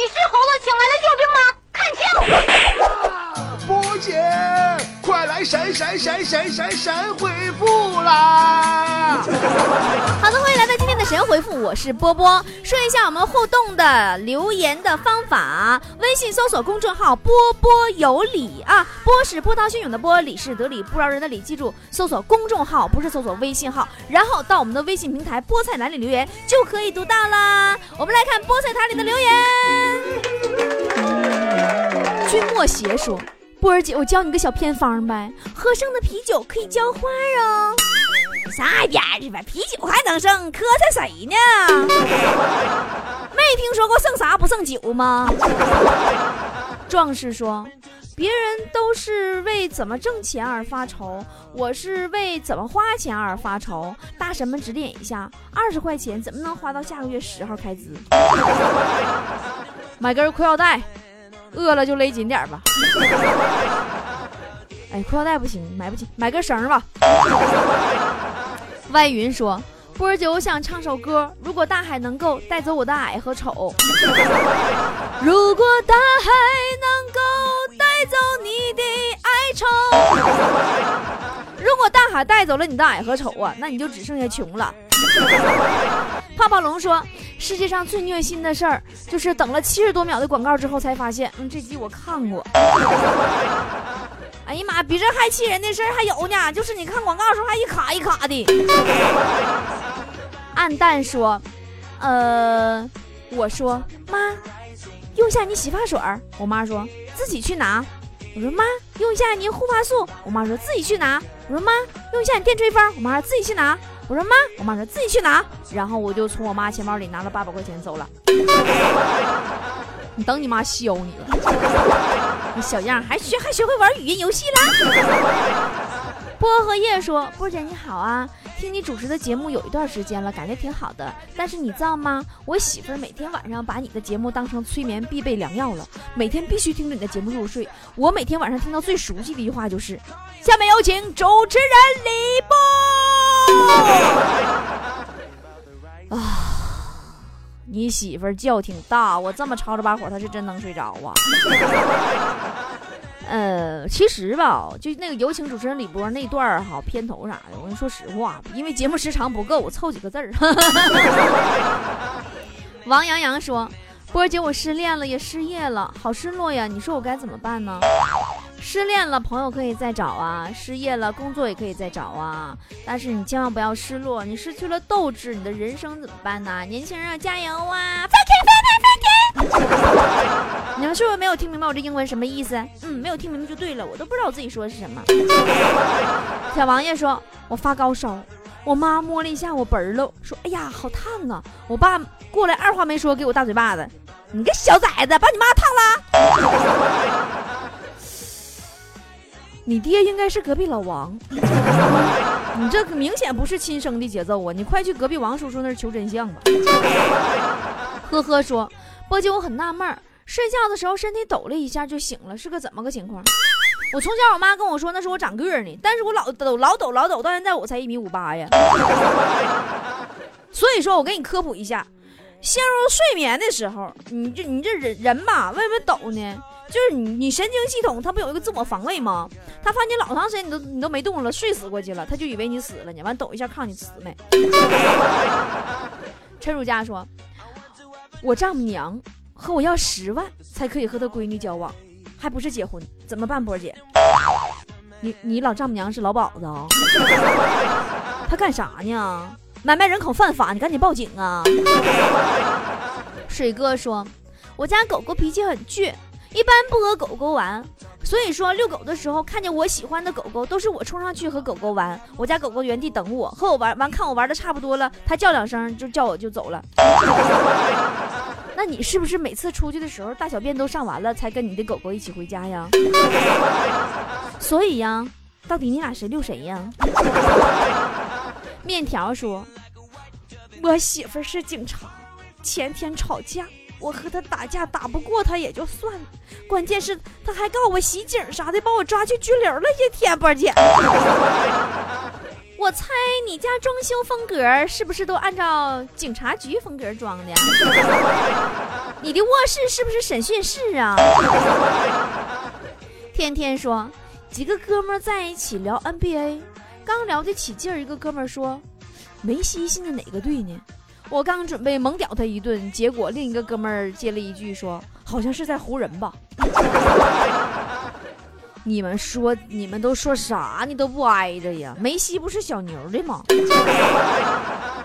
你是猴子请来的救兵吗？看清！波姐，快来闪闪闪闪闪闪回复啦！好的，欢迎来到今天的神回复，我是波波。说一下我们互动的留言的方法：微信搜索公众号“波波有理”啊，波是波涛汹涌的波，理是得理不饶人的理。记住，搜索公众号不是搜索微信号，然后到我们的微信平台菠菜栏里留言就可以读到啦。我们来看菠菜坛里的留言。君莫邪说。波儿姐，我教你个小偏方呗，喝剩的啤酒可以浇花哦。上一边去吧，啤酒还能剩，磕碜谁呢？没听说过剩啥不剩酒吗？壮士说，别人都是为怎么挣钱而发愁，我是为怎么花钱而发愁。大神们指点一下，二十块钱怎么能花到下个月十号开支？买根裤腰带。饿了就勒紧点吧。哎，裤腰带不行，买不起，买根绳吧。外云说：“波儿姐，我想唱首歌。如果大海能够带走我的矮和丑，如果大海能够带走你的哀愁，如果大海带走了你的矮和丑啊，那你就只剩下穷了。” 泡泡龙说：“世界上最虐心的事儿，就是等了七十多秒的广告之后，才发现，嗯，这集我看过。哎呀妈，比这还气人的事儿还有呢，就是你看广告的时候还一卡一卡的。”暗淡说：“呃，我说妈，用下你洗发水。我妈说自己去拿。我说妈，用下你护发素。我妈说自己去拿。我说妈，用下你电吹风。我妈说自己去拿。”我说妈，我妈说自己去拿，然后我就从我妈钱包里拿了八百块钱走了。你等你妈削你了，你小样还学还学会玩语音游戏了。波和叶说：“波姐你好啊，听你主持的节目有一段时间了，感觉挺好的。但是你知道吗？我媳妇儿每天晚上把你的节目当成催眠必备良药了，每天必须听着你的节目入睡。我每天晚上听到最熟悉的一句话就是：下面有请主持人李波。”啊，你媳妇儿觉挺大，我这么吵着把火，她是真能睡着啊。呃，其实吧，就那个有请主持人李波那段儿哈，片头啥的，我跟你说实话，因为节目时长不够，我凑几个字儿。王洋洋说：“波姐，我失恋了，也失业了，好失落呀，你说我该怎么办呢？”失恋了，朋友可以再找啊；失业了，工作也可以再找啊。但是你千万不要失落，你失去了斗志，你的人生怎么办呢？年轻人要加油啊！放天，放天，放天！你们是不是没有听明白我这英文什么意思？嗯，没有听明白就对了，我都不知道我自己说的是什么。小王爷说：“我发高烧，我妈摸了一下我本儿喽，说：哎呀，好烫啊！我爸过来，二话没说，给我大嘴巴子。你个小崽子，把你妈烫了！”你爹应该是隔壁老王，你这明显不是亲生的节奏啊！你快去隔壁王叔叔那儿求真相吧。呵呵说，波姐我很纳闷，睡觉的时候身体抖了一下就醒了，是个怎么个情况？我从小我妈跟我说那是我长个呢，但是我老抖老抖老抖，到现在我才一米五八呀。所以说我给你科普一下，陷入睡眠的时候，你这你这人人吧，为什么抖呢？就是你，你神经系统它不有一个自我防卫吗？他发现老长时间你都你都没动了，睡死过去了，他就以为你死了呢。完抖一下看你死没。陈汝佳说：“我丈母娘和我要十万才可以和她闺女交往，还不是结婚，怎么办？波姐，你你老丈母娘是老鸨子啊？她干啥呢？买卖人口犯法，你赶紧报警啊！” 水哥说：“我家狗狗脾气很倔。”一般不和狗狗玩，所以说遛狗的时候看见我喜欢的狗狗，都是我冲上去和狗狗玩。我家狗狗原地等我，和我玩完，看我玩的差不多了，它叫两声就叫我就走了。那你是不是每次出去的时候大小便都上完了，才跟你的狗狗一起回家呀？所以呀，到底你俩谁遛谁呀？面条说，我媳妇是警察，前天吵架。我和她打架打不过她也就算了，关键是她还告我袭警啥的，把我抓去拘留了一天。波姐，我猜你家装修风格是不是都按照警察局风格装的？你的卧室是不是审讯室啊？天天说几个哥们在一起聊 NBA，刚聊得起劲儿，一个哥们儿说梅西现在哪个队呢？我刚准备猛屌他一顿，结果另一个哥们儿接了一句说好像是在湖人吧。你们说，你们都说啥？你都不挨着呀？梅西不是小牛的吗？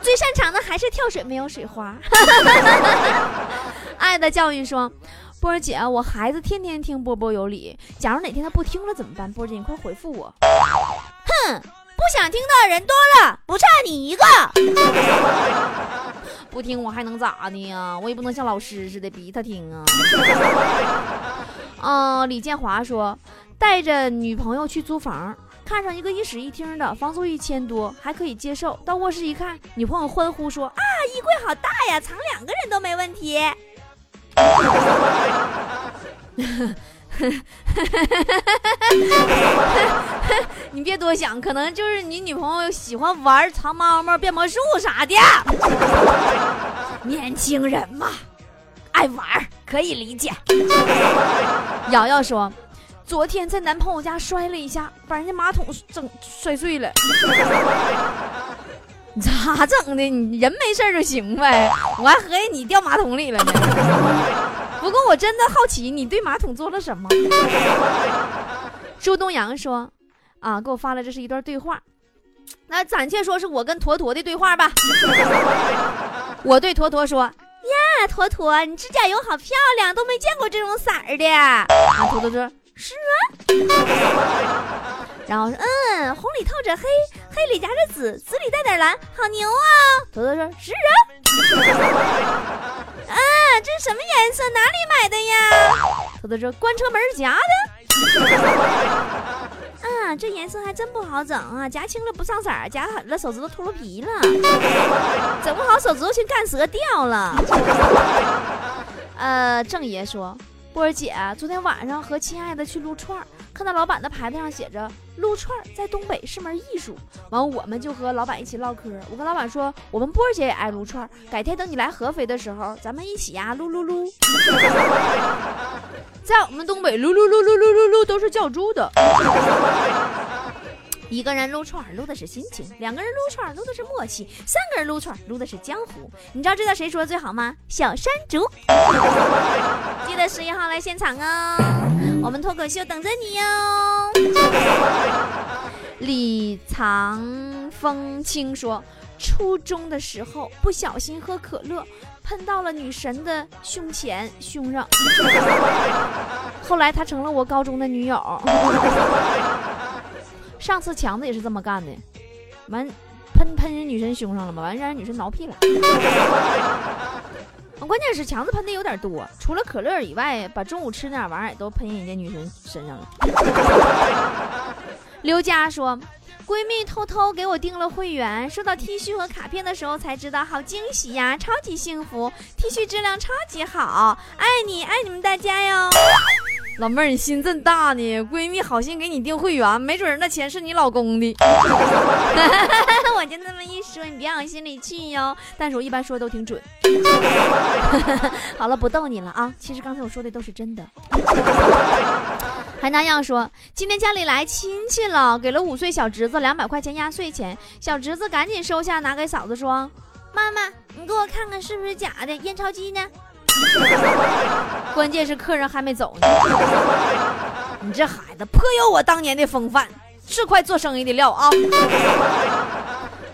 最擅长的还是跳水，没有水花。爱的教育说，波儿姐，我孩子天天听波波有理，假如哪天他不听了怎么办？波姐，你快回复我。哼，不想听的人多了，不差你一个。不听我还能咋的呀？我也不能像老师似的逼他听啊。嗯，李建华说。带着女朋友去租房，看上一个一室一厅的，房租一千多，还可以接受。到卧室一看，女朋友欢呼说：“啊，衣柜好大呀，藏两个人都没问题。” 你别多想，可能就是你女朋友喜欢玩藏猫猫、变魔术啥的。年轻人嘛，爱玩可以理解。瑶瑶说。昨天在男朋友家摔了一下，把人家马桶整摔碎了。咋整的？你人没事就行呗。我还合计你掉马桶里了呢。不过我真的好奇，你对马桶做了什么？朱东阳说：“啊，给我发了，这是一段对话。那暂且说是我跟坨坨的对话吧。我对坨坨说：呀，坨坨，你指甲油好漂亮，都没见过这种色儿的。啊，坨坨说。”是啊，然后说嗯，红里透着黑，黑里夹着紫，紫里带点蓝，好牛啊！坨坨说是啊，啊，这什么颜色？哪里买的呀？坨坨说关车门夹的。啊，这颜色还真不好整啊，夹轻了不上色，夹狠了手指头秃噜皮了，整不好手指头去干折掉了。呃，郑爷说。波儿姐，昨天晚上和亲爱的去撸串儿，看到老板的牌子上写着“撸串儿在东北是门艺术”。完，我们就和老板一起唠嗑。我跟老板说，我们波儿姐也爱撸串儿，改天等你来合肥的时候，咱们一起呀撸撸撸。在我们东北，撸撸撸撸撸撸撸都是叫猪的。一个人撸串撸的是心情，两个人撸串撸的是默契，三个人撸串撸的是江湖。你知道这段谁说的最好吗？小山竹。记得十一号来现场哦，我们脱口秀等着你哟。李藏风清说，初中的时候不小心喝可乐，喷到了女神的胸前胸上，后来她成了我高中的女友。上次强子也是这么干的，完喷喷人女神胸上了嘛，完让人女神挠屁了。关键是强子喷的有点多，除了可乐以外，把中午吃那玩意儿都喷人家女神身上了。刘佳说，闺蜜偷偷给我订了会员，收到 T 恤和卡片的时候才知道，好惊喜呀，超级幸福，T 恤质量超级好，爱你爱你们大家哟。老妹儿，你心真大呢！闺蜜好心给你订会员，没准那钱是你老公的。我就那么一说，你别往心里去哟。但是我一般说的都挺准。好了，不逗你了啊！其实刚才我说的都是真的。还那样说，今天家里来亲戚了，给了五岁小侄子两百块钱压岁钱，小侄子赶紧收下，拿给嫂子说：“妈妈，你给我看看是不是假的？验钞机呢？” 关键是客人还没走呢，你这孩子颇有我当年的风范，是块做生意的料啊！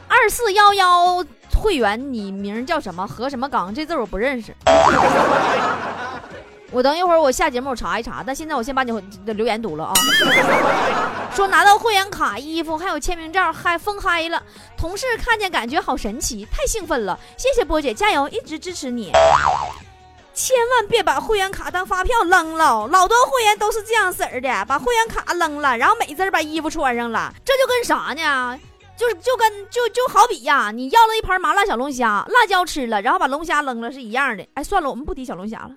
二四幺幺会员，你名叫什么？何什么刚？这字我不认识。我等一会儿我下节目我查一查，但现在我先把你的留言读了啊。说拿到会员卡、衣服还有签名照，嗨疯嗨了！同事看见感觉好神奇，太兴奋了！谢谢波姐，加油，一直支持你。千万别把会员卡当发票扔了，老多会员都是这样式儿的，把会员卡扔了，然后美滋把衣服穿上了，这就跟啥呢？就是就跟就就好比呀，你要了一盘麻辣小龙虾，辣椒吃了，然后把龙虾扔了是一样的。哎，算了，我们不提小龙虾了。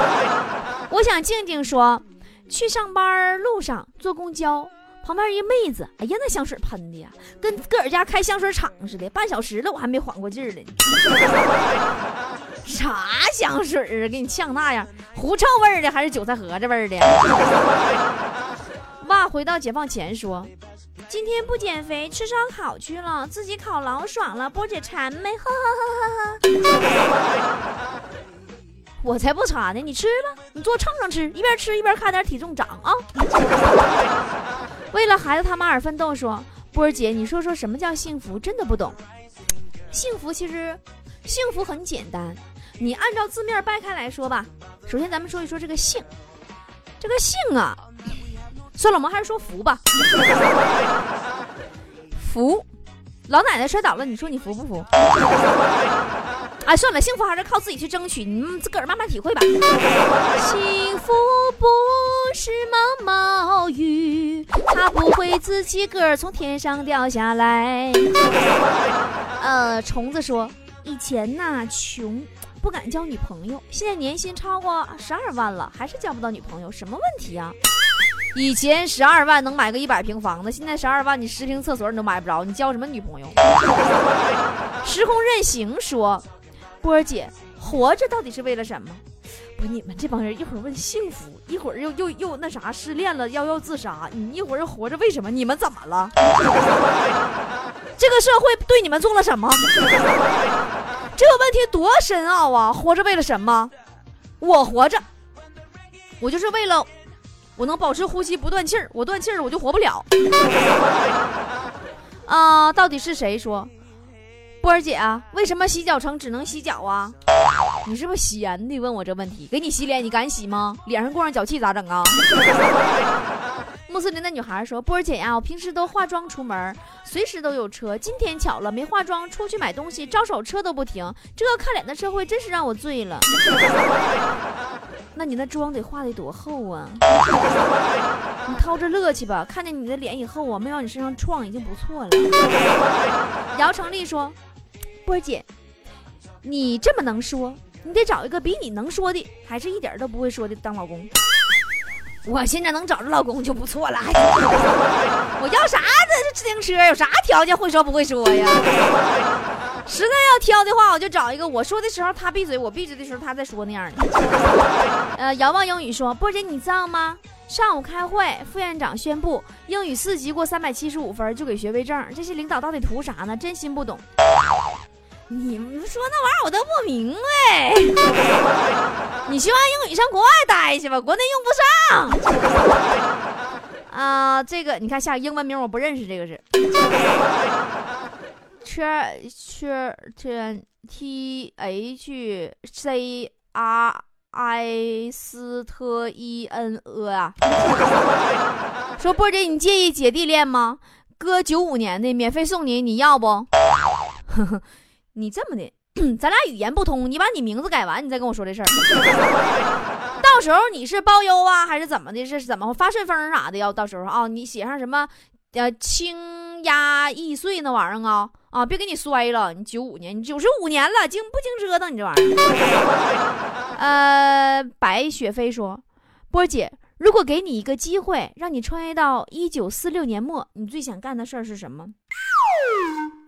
我想静静说，去上班路上坐公交。旁边一妹子，哎呀，那香水喷的呀，跟自个儿家开香水厂似的。半小时了，我还没缓过劲儿来。啥香水啊？给你呛那样，狐臭味儿的还是韭菜盒子味儿的？哇，回到解放前说，今天不减肥，吃烧烤去了，自己烤老爽了。波姐馋没？呵呵呵呵呵。我才不馋呢，你吃吧，你坐秤上吃，一边吃一边看点体重涨啊。为了孩子他妈而奋斗，说波姐，你说说什么叫幸福？真的不懂。幸福其实，幸福很简单，你按照字面掰开来说吧。首先咱们说一说这个幸，这个幸啊，算了，我们还是说福吧。福，老奶奶摔倒了，你说你服不服？哎，算了，幸福还是靠自己去争取，你们自个儿慢慢体会吧。幸福不是毛毛雨，它不会自己个儿从天上掉下来。呃，虫子说，以前呐穷，不敢交女朋友，现在年薪超过十二万了，还是交不到女朋友，什么问题啊？以前十二万能买个一百平房子，现在十二万你十平厕所你都买不着，你交什么女朋友？时空任行说。波儿姐，活着到底是为了什么？不，你们这帮人一会儿问幸福，一会儿又又又那啥失恋了要要自杀，你一会儿又活着为什么？你们怎么了？这个社会对你们做了什么？这个问题多深奥啊！活着为了什么？我活着，我就是为了我能保持呼吸不断气儿，我断气儿我就活不了。啊，到底是谁说？波儿姐啊，为什么洗脚城只能洗脚啊？你是不是闲的？问我这问题，给你洗脸，你敢洗吗？脸上过上脚气咋整啊？穆斯林的女孩说：“波儿姐呀，我平时都化妆出门，随时都有车。今天巧了，没化妆出去买东西，招手车都不停。这个看脸的社会真是让我醉了。那你那妆得化得多厚啊？你掏着乐去吧。看见你的脸以后啊，没往你身上撞已经不错了。”姚成立说。波姐，你这么能说，你得找一个比你能说的，还是一点都不会说的当老公。我现在能找着老公就不错了，我要啥的自行车？有啥条件会说不会说呀？实在要挑的话，我就找一个我说的时候他闭嘴，我闭嘴的时候他在说那样的。呃，遥望英语说，波姐你知道吗？上午开会，副院长宣布英语四级过三百七十五分就给学位证，这些领导到底图啥呢？真心不懂。你们说那玩意儿我都不明白。你学完英语上国外待去吧，国内用不上。啊，这个你看下英文名我不认识，这个是。缺缺缺 T H C R I 斯特 E N A 啊。说波姐，你介意姐弟恋吗？哥九五年的，免费送你，你要不？你这么的，咱俩语言不通，你把你名字改完，你再跟我说这事儿。到时候你是包邮啊，还是怎么的？是怎么发顺丰啥的？要到时候啊，你写上什么呃轻压易碎那玩意儿啊啊，别给你摔了。你九五年，你九十五年了，经不经折腾你这玩意儿？呃，白雪飞说，波姐，如果给你一个机会，让你穿越到一九四六年末，你最想干的事儿是什么？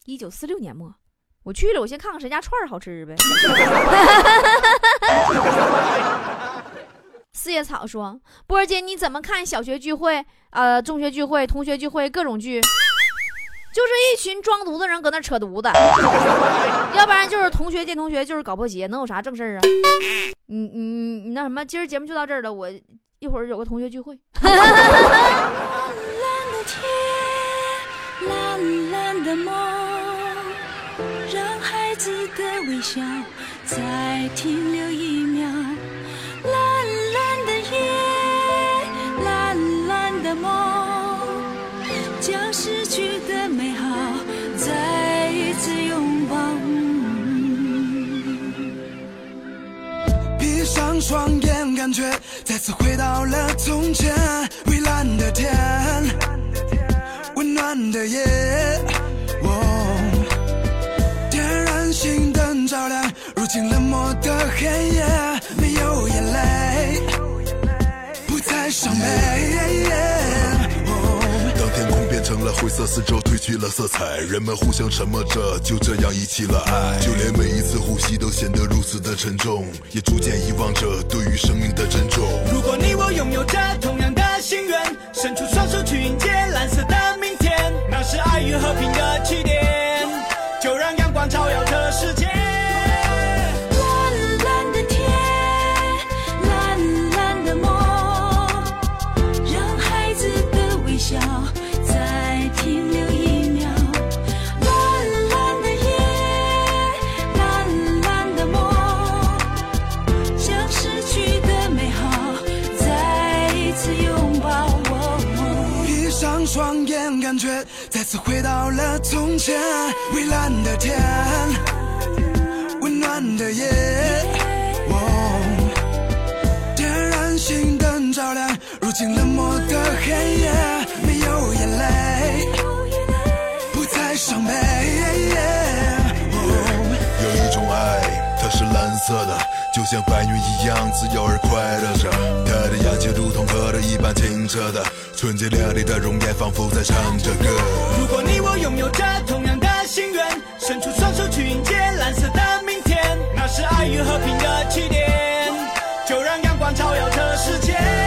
一九四六年末。我去了，我先看看谁家串儿好吃呗。四叶草说：“波儿姐，你怎么看小学聚会、呃中学聚会、同学聚会各种聚？就是一群装犊子人搁那扯犊子，要不然就是同学见同学，就是搞破鞋，能有啥正事儿啊？你你你那什么，今儿节目就到这儿了，我一会儿有个同学聚会。”笑再停留一秒，蓝蓝的夜，蓝蓝的梦，将失去的美好再一次拥抱。闭上双眼，感觉再次回到了从前，蔚蓝的天，温暖的夜。我亮，如今冷漠的黑夜，没有眼泪，不再伤悲，当天空变成了灰色，四周褪去了色彩，人们互相沉默着，就这样遗弃了爱。就连每一次呼吸都显得如此的沉重，也逐渐遗忘着对于生命的珍重。如果你我拥有着同样的心愿，伸出双手去迎接蓝色的明天，那是爱与和平的起点。就让阳光照耀这世界。从前。蔚蓝的天，温暖的夜。哦，点燃心灯照亮，如今冷漠的黑夜，没有眼泪，不再伤悲。像白云一样自由而快乐着。他的眼睛如同河流一般清澈的纯洁亮丽的容颜仿佛在唱着歌。如果你我拥有着同样的心愿伸出双手去迎接蓝色的明天那是爱与和平的起点就让阳光照耀着世界。